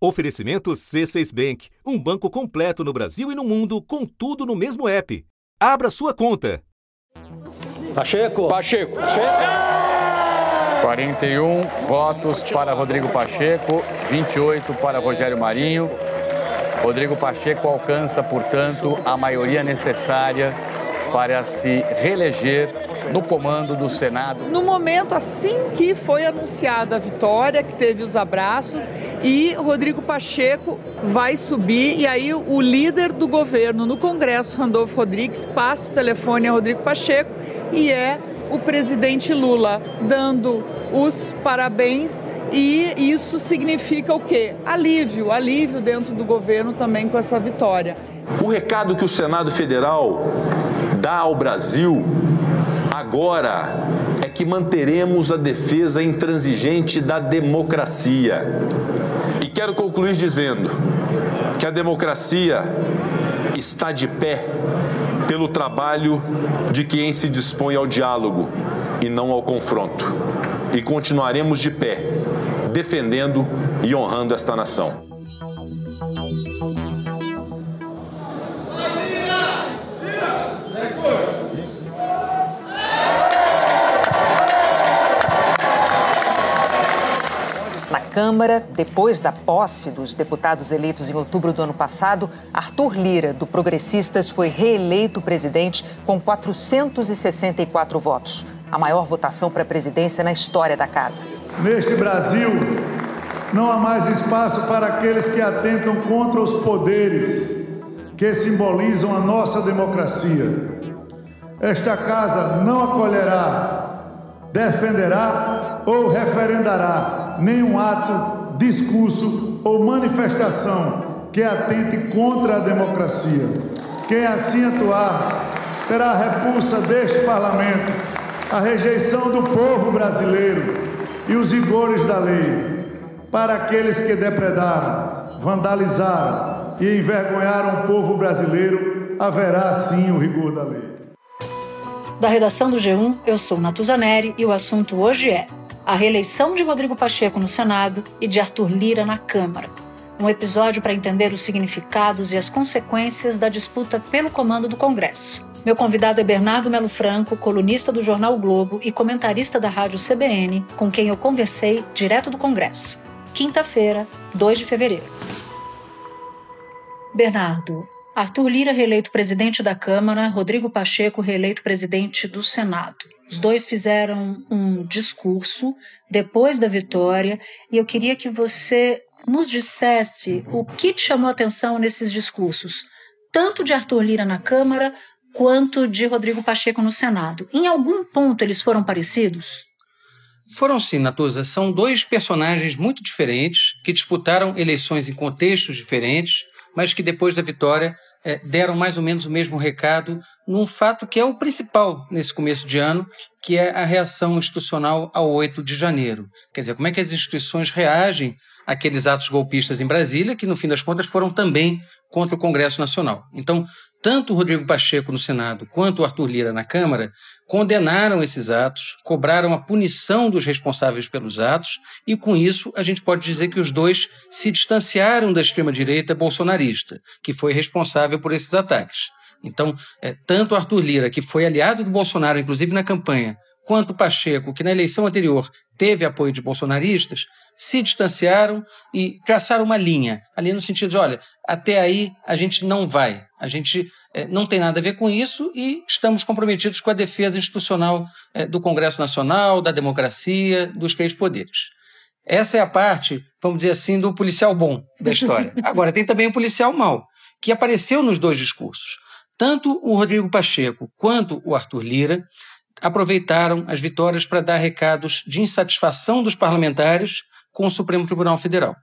Oferecimento C6 Bank, um banco completo no Brasil e no mundo, com tudo no mesmo app. Abra sua conta. Pacheco. Pacheco. 41 votos para Rodrigo Pacheco, 28 para Rogério Marinho. Rodrigo Pacheco alcança, portanto, a maioria necessária para se reeleger no comando do Senado. No momento, assim que foi anunciada a vitória, que teve os abraços, e Rodrigo Pacheco vai subir, e aí o líder do governo no Congresso, Randolfo Rodrigues, passa o telefone a Rodrigo Pacheco e é o presidente Lula dando os parabéns e isso significa o quê? Alívio, alívio dentro do governo também com essa vitória. O recado que o Senado Federal dá ao Brasil agora é que manteremos a defesa intransigente da democracia. E quero concluir dizendo que a democracia está de pé pelo trabalho de quem se dispõe ao diálogo e não ao confronto. E continuaremos de pé, defendendo e honrando esta nação. Câmara, depois da posse dos deputados eleitos em outubro do ano passado, Arthur Lira, do Progressistas, foi reeleito presidente com 464 votos. A maior votação para a presidência na história da casa. Neste Brasil, não há mais espaço para aqueles que atentam contra os poderes que simbolizam a nossa democracia. Esta casa não acolherá, defenderá ou referendará nenhum ato, discurso ou manifestação que atente contra a democracia. Quem assim atuar terá a repulsa deste parlamento, a rejeição do povo brasileiro e os rigores da lei. Para aqueles que depredaram, vandalizaram e envergonharam o povo brasileiro, haverá sim o rigor da lei. Da redação do G1, eu sou Natuzaneri e o assunto hoje é a reeleição de Rodrigo Pacheco no Senado e de Arthur Lira na Câmara. Um episódio para entender os significados e as consequências da disputa pelo comando do Congresso. Meu convidado é Bernardo Melo Franco, colunista do jornal o Globo e comentarista da rádio CBN, com quem eu conversei direto do Congresso. Quinta-feira, 2 de fevereiro. Bernardo, Arthur Lira reeleito presidente da Câmara, Rodrigo Pacheco reeleito presidente do Senado. Os dois fizeram um discurso depois da vitória e eu queria que você nos dissesse o que te chamou a atenção nesses discursos, tanto de Arthur Lira na Câmara quanto de Rodrigo Pacheco no Senado. Em algum ponto eles foram parecidos? Foram sim, Natuza. São dois personagens muito diferentes que disputaram eleições em contextos diferentes, mas que depois da vitória é, deram mais ou menos o mesmo recado num fato que é o principal nesse começo de ano, que é a reação institucional ao 8 de janeiro. Quer dizer, como é que as instituições reagem àqueles atos golpistas em Brasília, que no fim das contas foram também contra o Congresso Nacional. Então, tanto o Rodrigo Pacheco no Senado quanto o Arthur Lira na Câmara condenaram esses atos, cobraram a punição dos responsáveis pelos atos, e com isso a gente pode dizer que os dois se distanciaram da extrema-direita bolsonarista, que foi responsável por esses ataques. Então, é, tanto Arthur Lira, que foi aliado do Bolsonaro, inclusive na campanha, quanto Pacheco, que na eleição anterior teve apoio de bolsonaristas, se distanciaram e traçaram uma linha, ali no sentido de, olha, até aí a gente não vai, a gente é, não tem nada a ver com isso e estamos comprometidos com a defesa institucional é, do Congresso Nacional, da democracia, dos três poderes. Essa é a parte, vamos dizer assim, do policial bom da história. Agora, tem também o policial mau, que apareceu nos dois discursos. Tanto o Rodrigo Pacheco quanto o Arthur Lira aproveitaram as vitórias para dar recados de insatisfação dos parlamentares com o Supremo Tribunal Federal.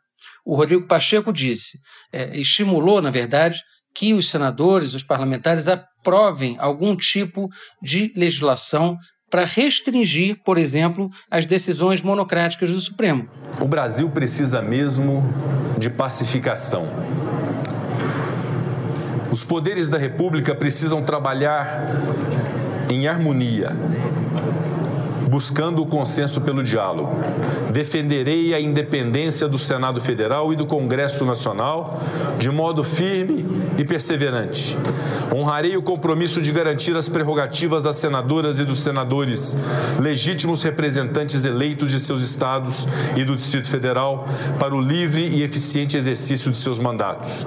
O Rodrigo Pacheco disse, é, estimulou, na verdade, que os senadores, os parlamentares, aprovem algum tipo de legislação para restringir, por exemplo, as decisões monocráticas do Supremo. O Brasil precisa mesmo de pacificação. Os poderes da República precisam trabalhar em harmonia buscando o consenso pelo diálogo. Defenderei a independência do Senado Federal e do Congresso Nacional de modo firme e perseverante. Honrarei o compromisso de garantir as prerrogativas das senadoras e dos senadores, legítimos representantes eleitos de seus estados e do Distrito Federal, para o livre e eficiente exercício de seus mandatos,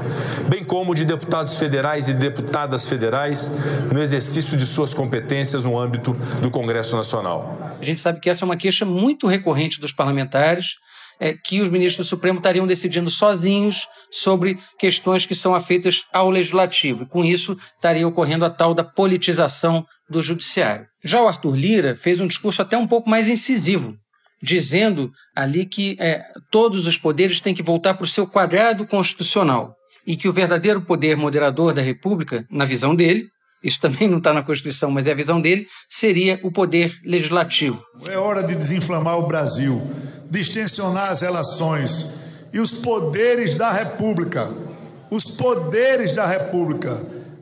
bem como de deputados federais e deputadas federais no exercício de suas competências no âmbito do Congresso Nacional. A gente sabe que essa é uma queixa muito recorrente dos parlamentares, é, que os ministros do Supremo estariam decidindo sozinhos sobre questões que são afeitas ao legislativo. Com isso estaria ocorrendo a tal da politização do judiciário. Já o Arthur Lira fez um discurso até um pouco mais incisivo, dizendo ali que é, todos os poderes têm que voltar para o seu quadrado constitucional e que o verdadeiro poder moderador da República, na visão dele, isso também não está na Constituição, mas é a visão dele, seria o poder legislativo. É hora de desinflamar o Brasil, distensionar as relações e os poderes da República, os poderes da República,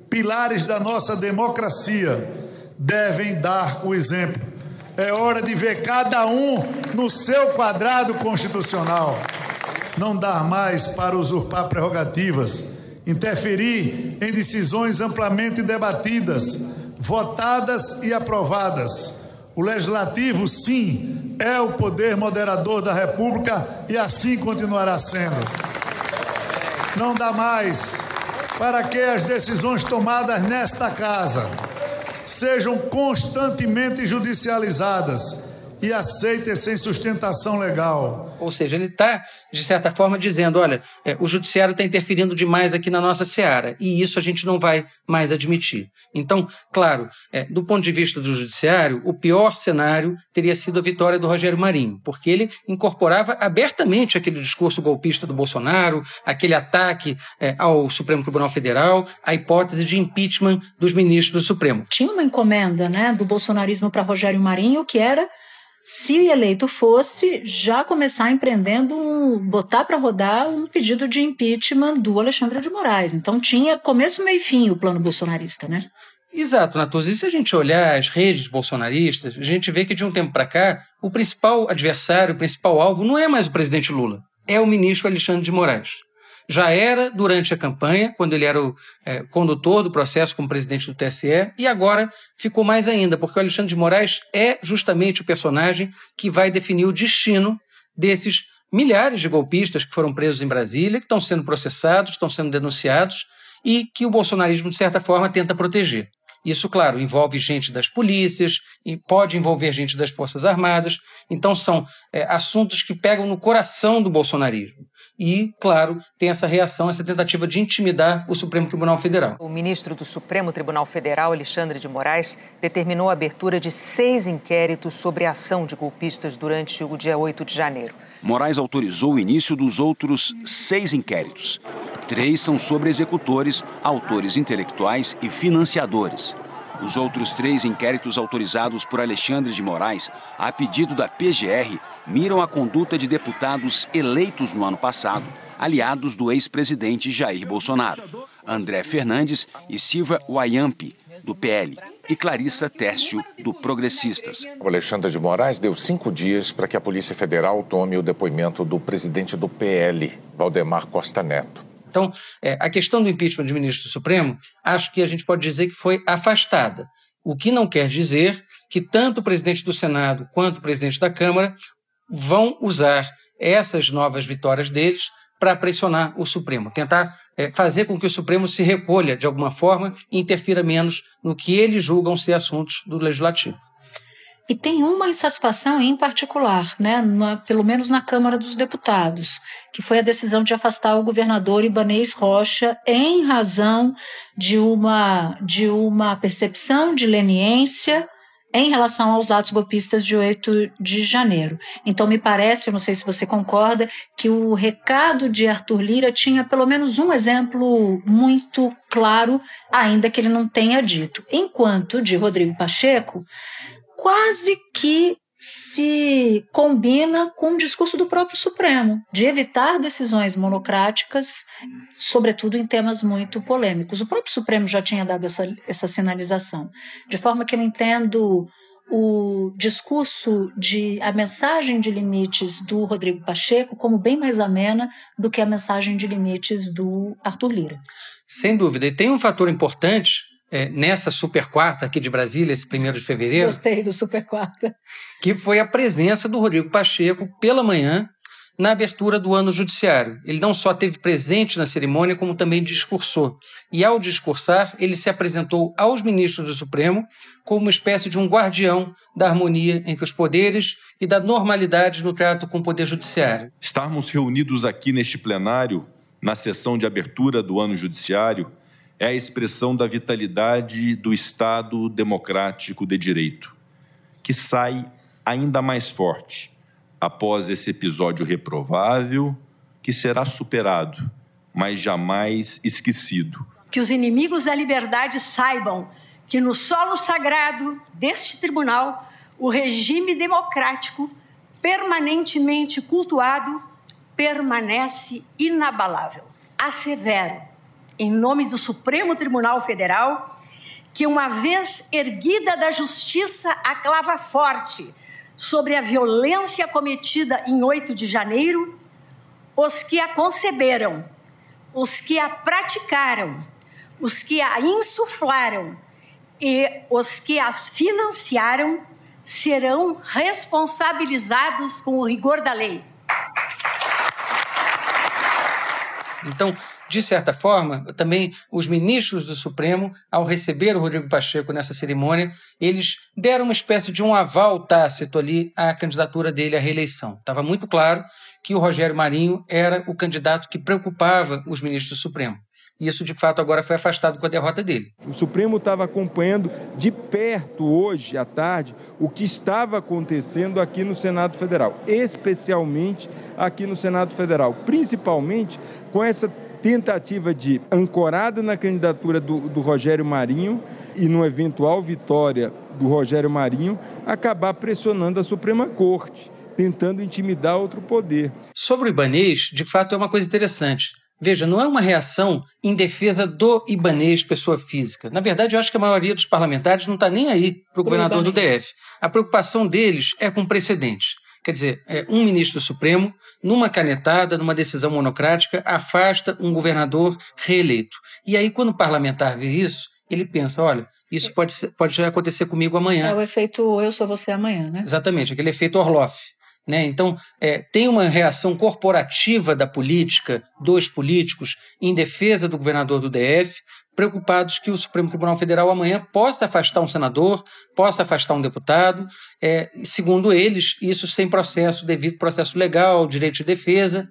pilares da nossa democracia, devem dar o exemplo. É hora de ver cada um no seu quadrado constitucional. Não dar mais para usurpar prerrogativas, interferir em decisões amplamente debatidas, votadas e aprovadas. O legislativo, sim, é o poder moderador da República e assim continuará sendo. Não dá mais para que as decisões tomadas nesta casa sejam constantemente judicializadas e aceitas sem sustentação legal. Ou seja, ele está, de certa forma, dizendo: olha, é, o judiciário está interferindo demais aqui na nossa seara, e isso a gente não vai mais admitir. Então, claro, é, do ponto de vista do judiciário, o pior cenário teria sido a vitória do Rogério Marinho, porque ele incorporava abertamente aquele discurso golpista do Bolsonaro, aquele ataque é, ao Supremo Tribunal Federal, a hipótese de impeachment dos ministros do Supremo. Tinha uma encomenda né, do bolsonarismo para Rogério Marinho que era se eleito fosse, já começar empreendendo, um, botar para rodar um pedido de impeachment do Alexandre de Moraes. Então tinha começo, meio e fim o plano bolsonarista, né? Exato, Natuz. E se a gente olhar as redes bolsonaristas, a gente vê que de um tempo para cá, o principal adversário, o principal alvo não é mais o presidente Lula, é o ministro Alexandre de Moraes já era durante a campanha, quando ele era o é, condutor do processo como presidente do TSE, e agora ficou mais ainda, porque o Alexandre de Moraes é justamente o personagem que vai definir o destino desses milhares de golpistas que foram presos em Brasília, que estão sendo processados, estão sendo denunciados e que o bolsonarismo, de certa forma, tenta proteger. Isso, claro, envolve gente das polícias pode envolver gente das Forças Armadas. Então, são é, assuntos que pegam no coração do bolsonarismo e, claro, tem essa reação, essa tentativa de intimidar o Supremo Tribunal Federal. O ministro do Supremo Tribunal Federal, Alexandre de Moraes, determinou a abertura de seis inquéritos sobre a ação de golpistas durante o dia 8 de janeiro. Moraes autorizou o início dos outros seis inquéritos. Três são sobre executores, autores intelectuais e financiadores. Os outros três inquéritos autorizados por Alexandre de Moraes, a pedido da PGR, miram a conduta de deputados eleitos no ano passado, aliados do ex-presidente Jair Bolsonaro, André Fernandes e Silva Wayampi, do PL, e Clarissa Tércio, do Progressistas. O Alexandre de Moraes deu cinco dias para que a Polícia Federal tome o depoimento do presidente do PL, Valdemar Costa Neto. Então, é, a questão do impeachment de ministro do Supremo, acho que a gente pode dizer que foi afastada. O que não quer dizer que tanto o presidente do Senado quanto o presidente da Câmara vão usar essas novas vitórias deles para pressionar o Supremo, tentar é, fazer com que o Supremo se recolha de alguma forma e interfira menos no que eles julgam ser assuntos do Legislativo. E tem uma insatisfação em particular, né, na, pelo menos na Câmara dos Deputados, que foi a decisão de afastar o governador Ibanês Rocha em razão de uma, de uma percepção de leniência em relação aos atos golpistas de 8 de janeiro. Então, me parece, eu não sei se você concorda, que o recado de Arthur Lira tinha pelo menos um exemplo muito claro, ainda que ele não tenha dito. Enquanto de Rodrigo Pacheco quase que se combina com o discurso do próprio Supremo, de evitar decisões monocráticas, sobretudo em temas muito polêmicos. O próprio Supremo já tinha dado essa, essa sinalização. De forma que eu entendo o discurso de a mensagem de limites do Rodrigo Pacheco como bem mais amena do que a mensagem de limites do Arthur Lira. Sem dúvida. E tem um fator importante é, nessa super quarta aqui de Brasília, esse primeiro de fevereiro. Gostei do super quarta. Que foi a presença do Rodrigo Pacheco pela manhã na abertura do ano judiciário. Ele não só teve presente na cerimônia, como também discursou. E ao discursar, ele se apresentou aos ministros do Supremo como uma espécie de um guardião da harmonia entre os poderes e da normalidade no trato com o poder judiciário. Estarmos reunidos aqui neste plenário, na sessão de abertura do ano judiciário, é a expressão da vitalidade do Estado democrático de direito, que sai ainda mais forte após esse episódio reprovável, que será superado, mas jamais esquecido. Que os inimigos da liberdade saibam que no solo sagrado deste tribunal, o regime democrático, permanentemente cultuado, permanece inabalável. Assevero, em nome do Supremo Tribunal Federal, que uma vez erguida da justiça a clava forte sobre a violência cometida em 8 de janeiro, os que a conceberam, os que a praticaram, os que a insuflaram e os que as financiaram serão responsabilizados com o rigor da lei. Então, de certa forma, também os ministros do Supremo, ao receber o Rodrigo Pacheco nessa cerimônia, eles deram uma espécie de um aval tácito ali à candidatura dele à reeleição. Estava muito claro que o Rogério Marinho era o candidato que preocupava os ministros do Supremo. E isso, de fato, agora foi afastado com a derrota dele. O Supremo estava acompanhando de perto hoje à tarde o que estava acontecendo aqui no Senado Federal, especialmente aqui no Senado Federal, principalmente com essa tentativa de, ancorada na candidatura do, do Rogério Marinho e no eventual vitória do Rogério Marinho, acabar pressionando a Suprema Corte, tentando intimidar outro poder. Sobre o Ibanês, de fato, é uma coisa interessante. Veja, não é uma reação em defesa do Ibanês, pessoa física. Na verdade, eu acho que a maioria dos parlamentares não está nem aí para o governador do DF. A preocupação deles é com precedentes. Quer dizer, é, um ministro supremo, numa canetada, numa decisão monocrática, afasta um governador reeleito. E aí, quando o parlamentar vê isso, ele pensa: olha, isso pode, ser, pode acontecer comigo amanhã. É o efeito eu sou você amanhã, né? Exatamente, aquele efeito Orloff. Né? Então, é, tem uma reação corporativa da política, dos políticos, em defesa do governador do DF, preocupados que o Supremo Tribunal Federal amanhã possa afastar um senador, possa afastar um deputado, é, segundo eles, isso sem processo, devido processo legal, direito de defesa.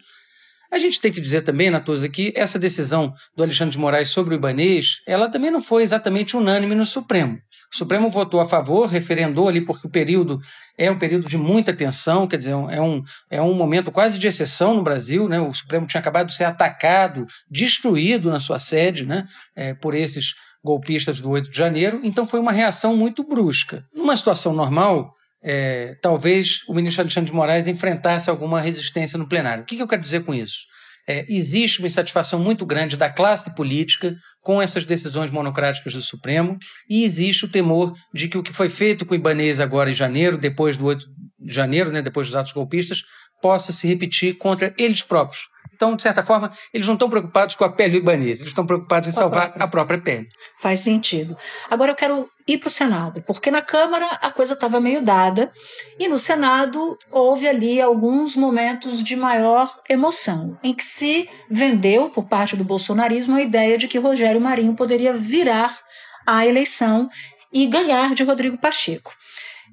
A gente tem que dizer também, Natuza, que essa decisão do Alexandre de Moraes sobre o Ibanês, ela também não foi exatamente unânime no Supremo. O Supremo votou a favor, referendou ali, porque o período é um período de muita tensão, quer dizer, é um, é um momento quase de exceção no Brasil. Né? O Supremo tinha acabado de ser atacado, destruído na sua sede né? É, por esses golpistas do 8 de janeiro, então foi uma reação muito brusca. Numa situação normal, é, talvez o ministro Alexandre de Moraes enfrentasse alguma resistência no plenário. O que, que eu quero dizer com isso? É, existe uma insatisfação muito grande da classe política com essas decisões monocráticas do Supremo e existe o temor de que o que foi feito com o Ibanez agora em janeiro, depois do 8 de janeiro, né, depois dos atos golpistas, possa se repetir contra eles próprios. Então, de certa forma, eles não estão preocupados com a pele do Ibanez, eles estão preocupados em salvar a própria. a própria pele. Faz sentido. Agora eu quero ir para o Senado, porque na Câmara a coisa estava meio dada e no Senado houve ali alguns momentos de maior emoção, em que se vendeu por parte do bolsonarismo a ideia de que Rogério Marinho poderia virar a eleição e ganhar de Rodrigo Pacheco.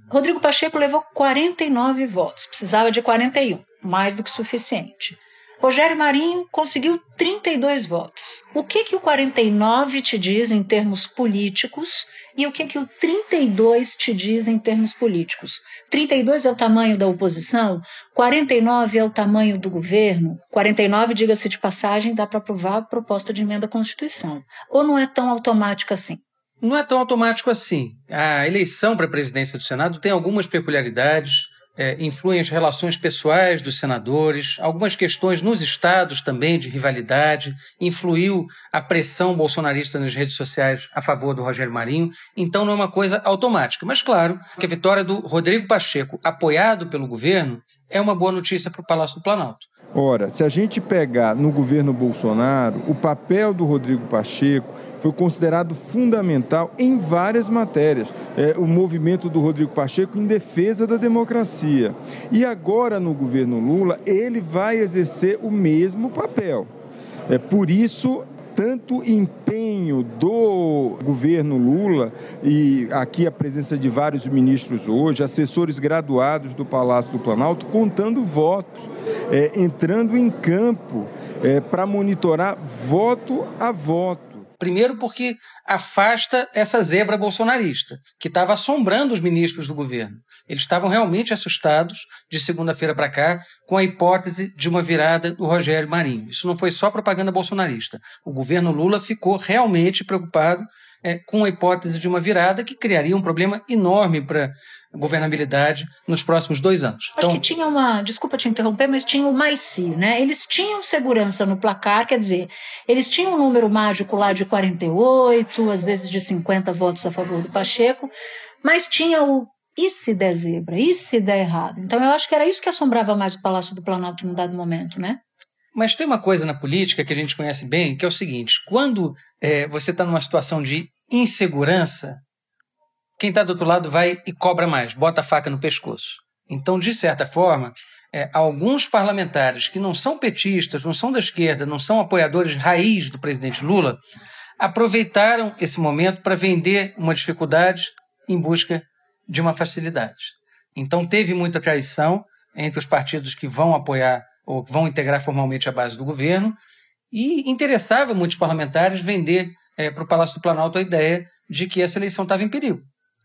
Rodrigo Pacheco levou 49 votos, precisava de 41, mais do que suficiente. Rogério Marinho conseguiu 32 votos. O que que o 49 te diz em termos políticos e o que que o 32 te diz em termos políticos? 32 é o tamanho da oposição, 49 é o tamanho do governo, 49, diga-se de passagem, dá para aprovar a proposta de emenda à Constituição. Ou não é tão automático assim? Não é tão automático assim. A eleição para a presidência do Senado tem algumas peculiaridades é, influem as relações pessoais dos senadores, algumas questões nos estados também de rivalidade, influiu a pressão bolsonarista nas redes sociais a favor do Rogério Marinho, então não é uma coisa automática. Mas claro que a vitória do Rodrigo Pacheco, apoiado pelo governo, é uma boa notícia para o Palácio do Planalto. Ora, se a gente pegar no governo Bolsonaro, o papel do Rodrigo Pacheco foi considerado fundamental em várias matérias. É, o movimento do Rodrigo Pacheco em defesa da democracia. E agora, no governo Lula, ele vai exercer o mesmo papel. É por isso tanto empenho do governo Lula e aqui a presença de vários ministros hoje, assessores graduados do Palácio do Planalto, contando votos, é, entrando em campo é, para monitorar voto a voto. Primeiro, porque afasta essa zebra bolsonarista, que estava assombrando os ministros do governo. Eles estavam realmente assustados, de segunda-feira para cá, com a hipótese de uma virada do Rogério Marinho. Isso não foi só propaganda bolsonarista. O governo Lula ficou realmente preocupado é, com a hipótese de uma virada que criaria um problema enorme para governabilidade nos próximos dois anos. Acho então, que tinha uma, desculpa te interromper, mas tinha o mais si, né? Eles tinham segurança no placar, quer dizer, eles tinham um número mágico lá de 48, às vezes de 50 votos a favor do Pacheco, mas tinha o e se der zebra, e se der errado. Então eu acho que era isso que assombrava mais o Palácio do Planalto num dado momento, né? Mas tem uma coisa na política que a gente conhece bem, que é o seguinte: quando é, você está numa situação de insegurança, quem está do outro lado vai e cobra mais, bota a faca no pescoço. Então, de certa forma, é, alguns parlamentares que não são petistas, não são da esquerda, não são apoiadores raiz do presidente Lula, aproveitaram esse momento para vender uma dificuldade em busca de uma facilidade. Então, teve muita traição entre os partidos que vão apoiar ou vão integrar formalmente a base do governo e interessava muitos parlamentares vender é, para o Palácio do Planalto a ideia de que essa eleição estava em perigo.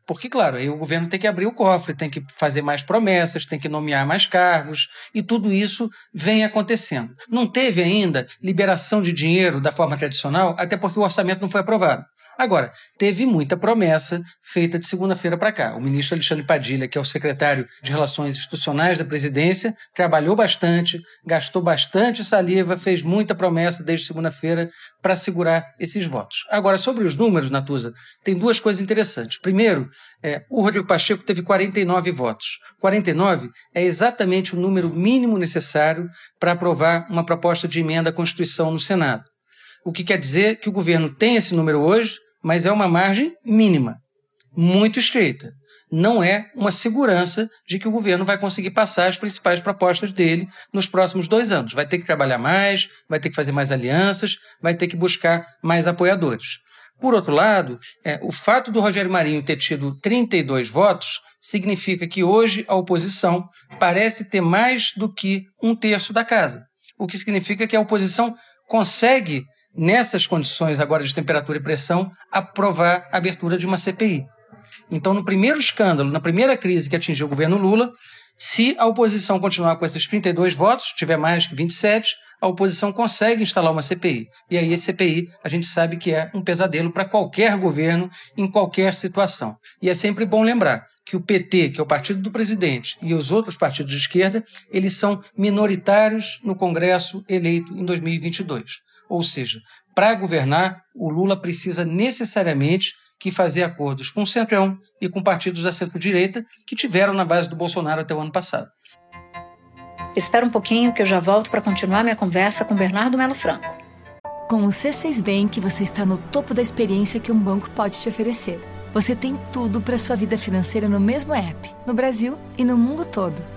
Porque, claro, aí o governo tem que abrir o cofre, tem que fazer mais promessas, tem que nomear mais cargos, e tudo isso vem acontecendo. Não teve ainda liberação de dinheiro da forma tradicional, até porque o orçamento não foi aprovado. Agora, teve muita promessa feita de segunda-feira para cá. O ministro Alexandre Padilha, que é o secretário de Relações Institucionais da presidência, trabalhou bastante, gastou bastante saliva, fez muita promessa desde segunda-feira para segurar esses votos. Agora, sobre os números, Natuza, tem duas coisas interessantes. Primeiro, é, o Rodrigo Pacheco teve 49 votos. 49 é exatamente o número mínimo necessário para aprovar uma proposta de emenda à Constituição no Senado. O que quer dizer que o governo tem esse número hoje, mas é uma margem mínima, muito estreita. Não é uma segurança de que o governo vai conseguir passar as principais propostas dele nos próximos dois anos. Vai ter que trabalhar mais, vai ter que fazer mais alianças, vai ter que buscar mais apoiadores. Por outro lado, é, o fato do Rogério Marinho ter tido 32 votos significa que hoje a oposição parece ter mais do que um terço da casa. O que significa que a oposição consegue nessas condições agora de temperatura e pressão, aprovar a abertura de uma CPI. Então, no primeiro escândalo, na primeira crise que atingiu o governo Lula, se a oposição continuar com esses 32 votos, tiver mais que 27, a oposição consegue instalar uma CPI. E aí, a CPI, a gente sabe que é um pesadelo para qualquer governo, em qualquer situação. E é sempre bom lembrar que o PT, que é o partido do presidente, e os outros partidos de esquerda, eles são minoritários no Congresso eleito em 2022. Ou seja, para governar, o Lula precisa necessariamente que fazer acordos com o Centrão e com partidos da centro-direita que tiveram na base do Bolsonaro até o ano passado. Espera um pouquinho que eu já volto para continuar minha conversa com Bernardo Melo Franco. Com o C6 Bank, você está no topo da experiência que um banco pode te oferecer. Você tem tudo para sua vida financeira no mesmo app, no Brasil e no mundo todo.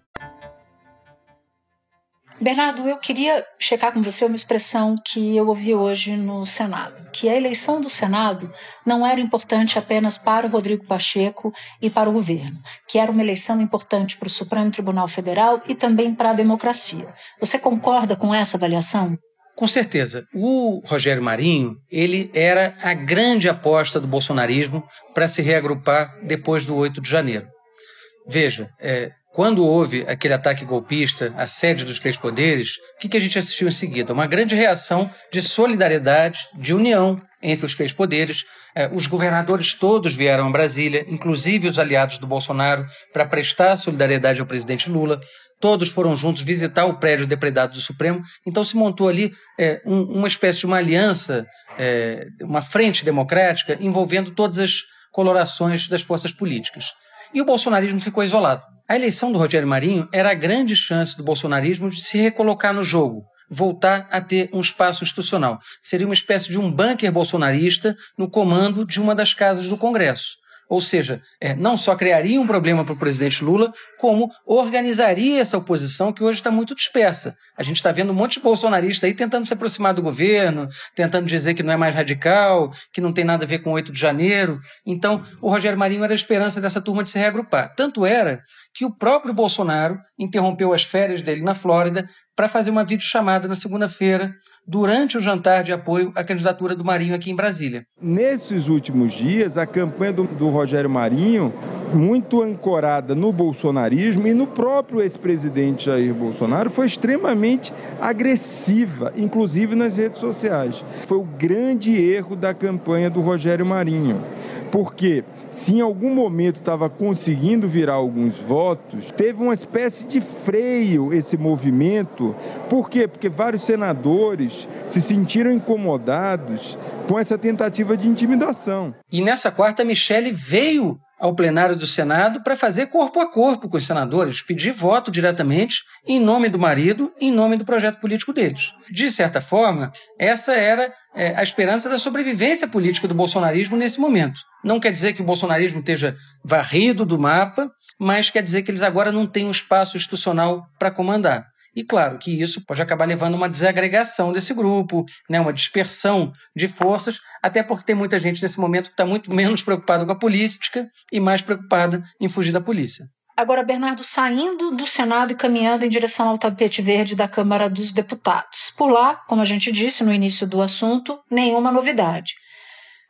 Bernardo, eu queria checar com você uma expressão que eu ouvi hoje no Senado, que a eleição do Senado não era importante apenas para o Rodrigo Pacheco e para o governo, que era uma eleição importante para o Supremo Tribunal Federal e também para a democracia. Você concorda com essa avaliação? Com certeza. O Rogério Marinho, ele era a grande aposta do bolsonarismo para se reagrupar depois do 8 de janeiro. Veja, é, quando houve aquele ataque golpista, a sede dos três poderes, o que, que a gente assistiu em seguida? Uma grande reação de solidariedade, de união entre os três poderes. É, os governadores todos vieram a Brasília, inclusive os aliados do Bolsonaro, para prestar solidariedade ao presidente Lula. Todos foram juntos visitar o prédio depredado do Supremo. Então se montou ali é, um, uma espécie de uma aliança, é, uma frente democrática envolvendo todas as colorações das forças políticas. E o bolsonarismo ficou isolado. A eleição do Rogério Marinho era a grande chance do bolsonarismo de se recolocar no jogo, voltar a ter um espaço institucional. Seria uma espécie de um bunker bolsonarista no comando de uma das casas do Congresso. Ou seja, é, não só criaria um problema para o presidente Lula, como organizaria essa oposição que hoje está muito dispersa. A gente está vendo um monte de bolsonarista aí tentando se aproximar do governo, tentando dizer que não é mais radical, que não tem nada a ver com o 8 de janeiro. Então, o Rogério Marinho era a esperança dessa turma de se reagrupar. Tanto era que o próprio Bolsonaro interrompeu as férias dele na Flórida para fazer uma videochamada na segunda-feira, durante o jantar de apoio à candidatura do Marinho aqui em Brasília. Nesses últimos dias, a campanha do, do Rogério Marinho, muito ancorada no bolsonarismo e no próprio ex-presidente Jair Bolsonaro, foi extremamente agressiva, inclusive nas redes sociais. Foi o grande erro da campanha do Rogério Marinho. Porque se em algum momento estava conseguindo virar alguns votos, teve uma espécie de freio esse movimento. Por quê? Porque vários senadores se sentiram incomodados com essa tentativa de intimidação. E nessa quarta, Michele veio ao plenário do Senado para fazer corpo a corpo com os senadores, pedir voto diretamente em nome do marido, em nome do projeto político deles. De certa forma, essa era é, a esperança da sobrevivência política do bolsonarismo nesse momento. Não quer dizer que o bolsonarismo esteja varrido do mapa, mas quer dizer que eles agora não têm um espaço institucional para comandar. E claro que isso pode acabar levando a uma desagregação desse grupo, né, uma dispersão de forças, até porque tem muita gente nesse momento que está muito menos preocupada com a política e mais preocupada em fugir da polícia. Agora, Bernardo, saindo do Senado e caminhando em direção ao tapete verde da Câmara dos Deputados. Por lá, como a gente disse no início do assunto, nenhuma novidade.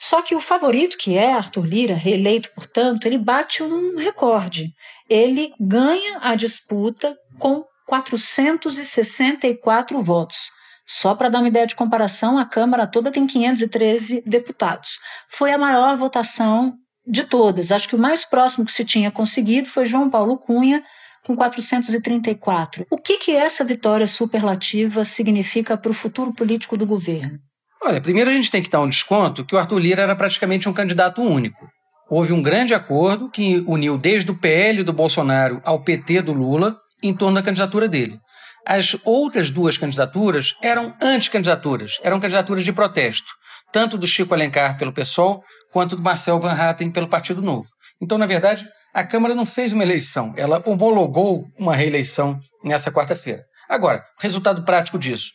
Só que o favorito, que é Arthur Lira, reeleito, portanto, ele bate um recorde. Ele ganha a disputa com 464 votos. Só para dar uma ideia de comparação, a Câmara toda tem 513 deputados. Foi a maior votação de todas. Acho que o mais próximo que se tinha conseguido foi João Paulo Cunha, com 434. O que, que essa vitória superlativa significa para o futuro político do governo? Olha, primeiro a gente tem que dar um desconto que o Arthur Lira era praticamente um candidato único. Houve um grande acordo que uniu desde o PL do Bolsonaro ao PT do Lula em torno da candidatura dele. As outras duas candidaturas eram anticandidaturas, eram candidaturas de protesto, tanto do Chico Alencar pelo PSOL, quanto do Marcel Van Hatten pelo Partido Novo. Então, na verdade, a Câmara não fez uma eleição, ela homologou uma reeleição nessa quarta-feira. Agora, resultado prático disso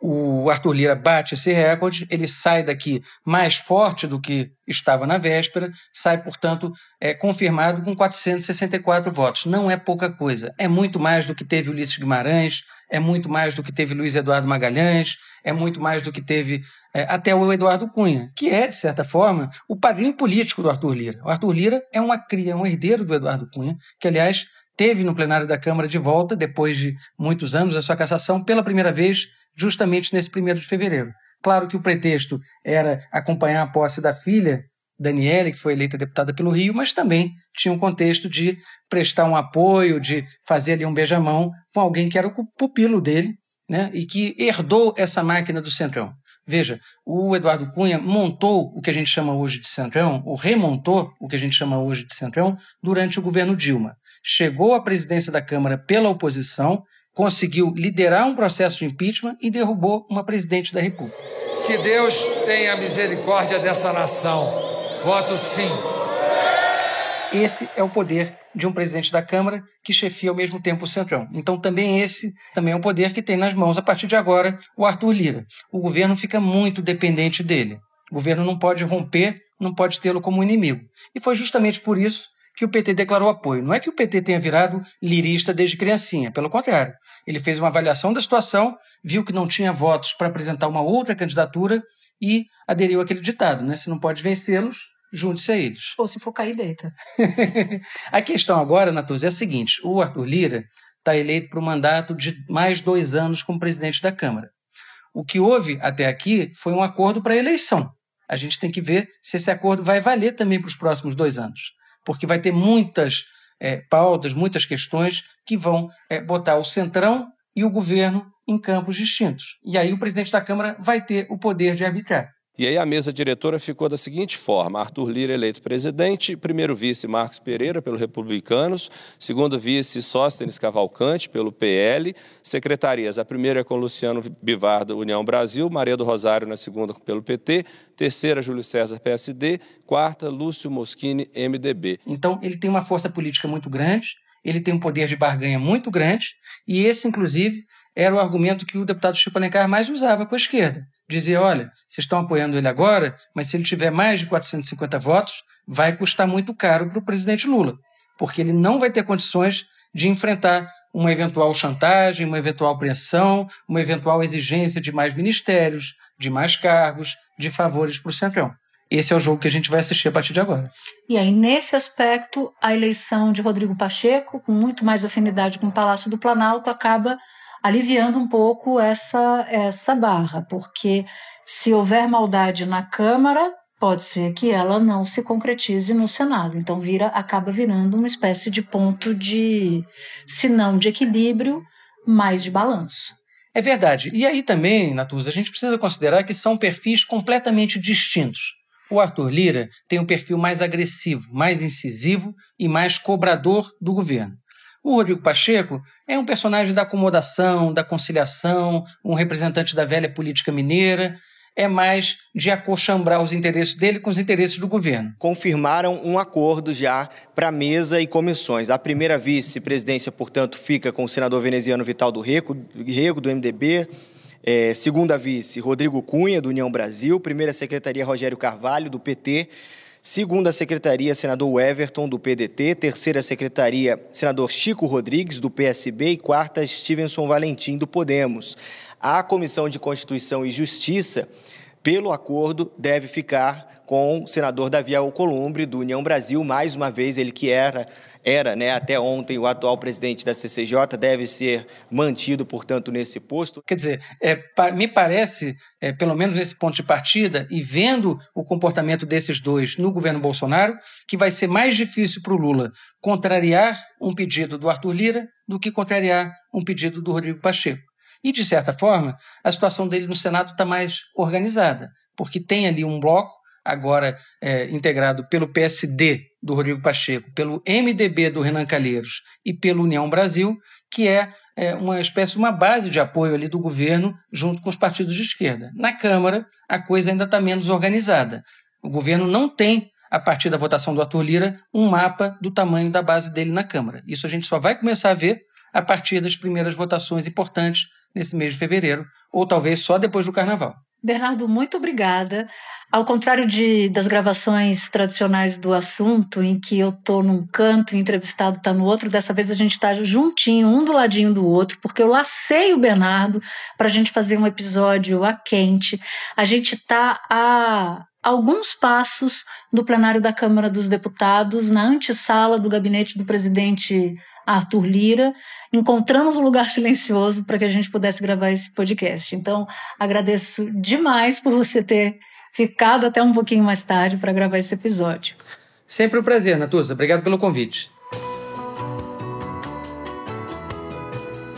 o Arthur Lira bate esse recorde, ele sai daqui mais forte do que estava na véspera, sai, portanto, é, confirmado com 464 votos. Não é pouca coisa, é muito mais do que teve Ulisses Guimarães, é muito mais do que teve Luiz Eduardo Magalhães, é muito mais do que teve é, até o Eduardo Cunha, que é, de certa forma, o padrinho político do Arthur Lira. O Arthur Lira é uma cria, um herdeiro do Eduardo Cunha, que, aliás, teve no plenário da Câmara de volta, depois de muitos anos da sua cassação, pela primeira vez justamente nesse primeiro de fevereiro. Claro que o pretexto era acompanhar a posse da filha, Daniele, que foi eleita deputada pelo Rio, mas também tinha um contexto de prestar um apoio, de fazer ali um beijamão com alguém que era o pupilo dele, né, e que herdou essa máquina do Centrão. Veja, o Eduardo Cunha montou o que a gente chama hoje de Centrão, ou remontou o que a gente chama hoje de Centrão, durante o governo Dilma. Chegou à presidência da Câmara pela oposição, conseguiu liderar um processo de impeachment e derrubou uma presidente da República. Que Deus tenha misericórdia dessa nação. Voto sim. Esse é o poder de um presidente da Câmara que chefia ao mesmo tempo o Centrão. Então também esse também é o poder que tem nas mãos a partir de agora o Arthur Lira. O governo fica muito dependente dele. O governo não pode romper, não pode tê-lo como inimigo. E foi justamente por isso que o PT declarou apoio. Não é que o PT tenha virado lirista desde criancinha, pelo contrário. Ele fez uma avaliação da situação, viu que não tinha votos para apresentar uma outra candidatura e aderiu àquele ditado, né? Se não pode vencê-los, junte-se a eles. Ou se for cair, deita. a questão agora, Natuz, é a seguinte: o Arthur Lira está eleito para um mandato de mais dois anos como presidente da Câmara. O que houve até aqui foi um acordo para a eleição. A gente tem que ver se esse acordo vai valer também para os próximos dois anos, porque vai ter muitas é, pautas, muitas questões que vão é, botar o centrão e o governo em campos distintos. E aí o presidente da Câmara vai ter o poder de arbitrar. E aí a mesa diretora ficou da seguinte forma: Arthur Lira eleito presidente, primeiro vice Marcos Pereira pelo Republicanos, segundo vice Sóstenes Cavalcante pelo PL, secretarias, a primeira é com Luciano Bivar da União Brasil, Maria do Rosário na segunda pelo PT, terceira Júlio César PSD, quarta Lúcio Moschini MDB. Então ele tem uma força política muito grande, ele tem um poder de barganha muito grande, e esse inclusive era o argumento que o deputado Chico Alencar mais usava com a esquerda dizia: olha, vocês estão apoiando ele agora, mas se ele tiver mais de 450 votos, vai custar muito caro para o presidente Lula, porque ele não vai ter condições de enfrentar uma eventual chantagem, uma eventual pressão, uma eventual exigência de mais ministérios, de mais cargos, de favores para o Centrão. Esse é o jogo que a gente vai assistir a partir de agora. E aí, nesse aspecto, a eleição de Rodrigo Pacheco, com muito mais afinidade com o Palácio do Planalto, acaba aliviando um pouco essa, essa barra, porque se houver maldade na Câmara, pode ser que ela não se concretize no Senado. Então vira, acaba virando uma espécie de ponto de, se não de equilíbrio, mais de balanço. É verdade. E aí também, Natuza, a gente precisa considerar que são perfis completamente distintos. O Arthur Lira tem um perfil mais agressivo, mais incisivo e mais cobrador do governo. O Rodrigo Pacheco é um personagem da acomodação, da conciliação, um representante da velha política mineira. É mais de acochambrar os interesses dele com os interesses do governo. Confirmaram um acordo já para mesa e comissões. A primeira vice-presidência, portanto, fica com o senador veneziano Vital do Rego, do MDB. É, segunda vice, Rodrigo Cunha, do União Brasil. Primeira secretaria, Rogério Carvalho, do PT. Segunda secretaria, senador Everton, do PDT. Terceira secretaria, senador Chico Rodrigues, do PSB. E quarta, Stevenson Valentim, do Podemos. A Comissão de Constituição e Justiça, pelo acordo, deve ficar com o senador Davi Alcolumbre, do União Brasil, mais uma vez, ele que era era né, até ontem o atual presidente da CCJ, deve ser mantido, portanto, nesse posto. Quer dizer, é, me parece, é, pelo menos nesse ponto de partida, e vendo o comportamento desses dois no governo Bolsonaro, que vai ser mais difícil para o Lula contrariar um pedido do Arthur Lira do que contrariar um pedido do Rodrigo Pacheco. E, de certa forma, a situação dele no Senado está mais organizada, porque tem ali um bloco agora é, integrado pelo PSD do Rodrigo Pacheco, pelo MDB do Renan Calheiros e pelo União Brasil, que é, é uma espécie uma base de apoio ali do governo junto com os partidos de esquerda. Na Câmara, a coisa ainda está menos organizada. O governo não tem, a partir da votação do Arthur Lira, um mapa do tamanho da base dele na Câmara. Isso a gente só vai começar a ver a partir das primeiras votações importantes nesse mês de fevereiro, ou talvez só depois do Carnaval. Bernardo, muito obrigada. Ao contrário de, das gravações tradicionais do assunto, em que eu estou num canto e o entrevistado está no outro, dessa vez a gente está juntinho, um do ladinho do outro, porque eu lacei o Bernardo para a gente fazer um episódio a quente. A gente está a alguns passos do plenário da Câmara dos Deputados, na antessala do gabinete do presidente Arthur Lira encontramos um lugar silencioso para que a gente pudesse gravar esse podcast. Então, agradeço demais por você ter ficado até um pouquinho mais tarde para gravar esse episódio. Sempre um prazer, Natuza. Obrigado pelo convite.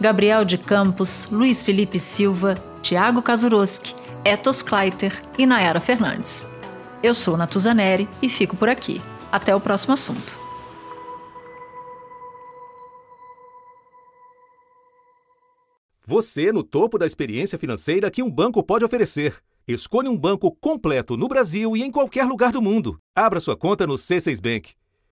Gabriel de Campos, Luiz Felipe Silva, Tiago Kazuroski, Etos Kleiter e Nayara Fernandes. Eu sou Natuzaneri e fico por aqui. Até o próximo assunto. Você no topo da experiência financeira que um banco pode oferecer. Escolha um banco completo no Brasil e em qualquer lugar do mundo. Abra sua conta no C6 Bank.